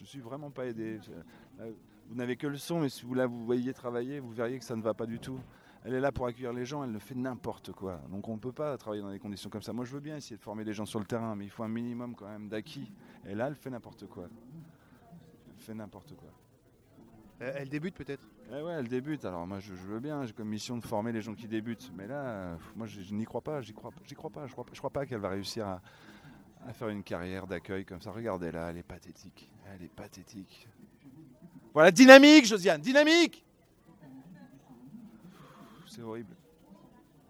Je suis vraiment pas aidé. Vous n'avez que le son, mais si vous la vous voyez travailler, vous verriez que ça ne va pas du tout. Elle est là pour accueillir les gens, elle ne fait n'importe quoi. Donc on ne peut pas travailler dans des conditions comme ça. Moi je veux bien essayer de former les gens sur le terrain, mais il faut un minimum quand même d'acquis. Et là, elle fait n'importe quoi. Elle fait n'importe quoi. Elle débute peut-être? Eh ouais, elle débute. Alors moi, je, je veux bien. J'ai comme mission de former les gens qui débutent. Mais là, moi, je, je n'y crois pas. J'y crois, j'y crois pas. Je crois, pas- je crois pas qu'elle va réussir à, à faire une carrière d'accueil comme ça. Regardez là, elle est pathétique. Elle est pathétique. Voilà, dynamique, Josiane, dynamique. C'est horrible.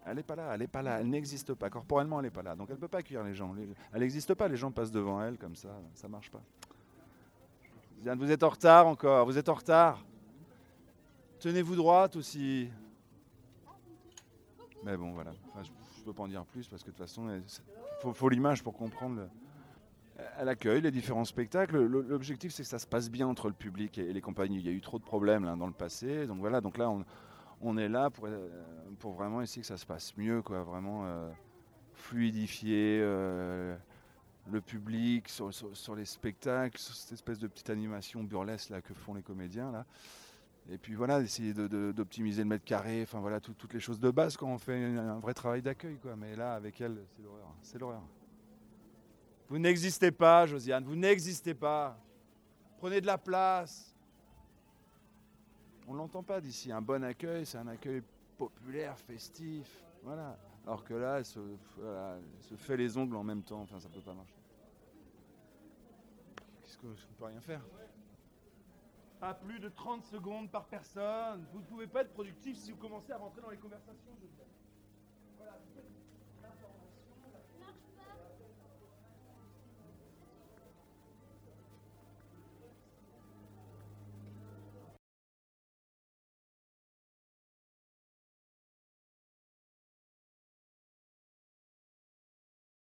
Elle n'est pas là, elle n'est pas là, elle n'existe pas. Corporellement, elle n'est pas là. Donc elle ne peut pas accueillir les gens. Elle n'existe pas, les gens passent devant elle comme ça. Ça marche pas. Josiane, vous êtes en retard encore, vous êtes en retard. Tenez-vous droite aussi. Mais bon, voilà. Ne peux pas en dire plus parce que de toute façon, il faut, l'image pour comprendre. le- Elle accueille les différents spectacles. Le- L'objectif, c'est que ça se passe bien entre le public et les compagnies. Il y a eu trop de problèmes dans le passé. Donc voilà, donc là, on, est là pour, euh, pour vraiment essayer que ça se passe mieux, quoi. Vraiment euh, fluidifier euh, le public sur les spectacles, sur cette espèce de petite animation burlesque là, que font les comédiens. Là. Et puis voilà, essayer d'optimiser le mètre carré, enfin voilà, tout- toutes les choses de base quand on fait un, vrai travail d'accueil. quoi. Mais là, avec elle, c'est l'horreur. C'est l'horreur. Vous n'existez pas, Josiane, vous n'existez pas. Prenez de la place. On ne l'entend pas d'ici. Un bon accueil, c'est un accueil populaire, festif. Voilà. Alors que là, elle se, elle se fait les ongles en même temps. Enfin, ça peut pas marcher. Qu'est-ce que je ne peux rien faire? à plus de 30 secondes par personne. Vous ne pouvez pas être productif si vous commencez à rentrer dans les conversations, je. Voilà,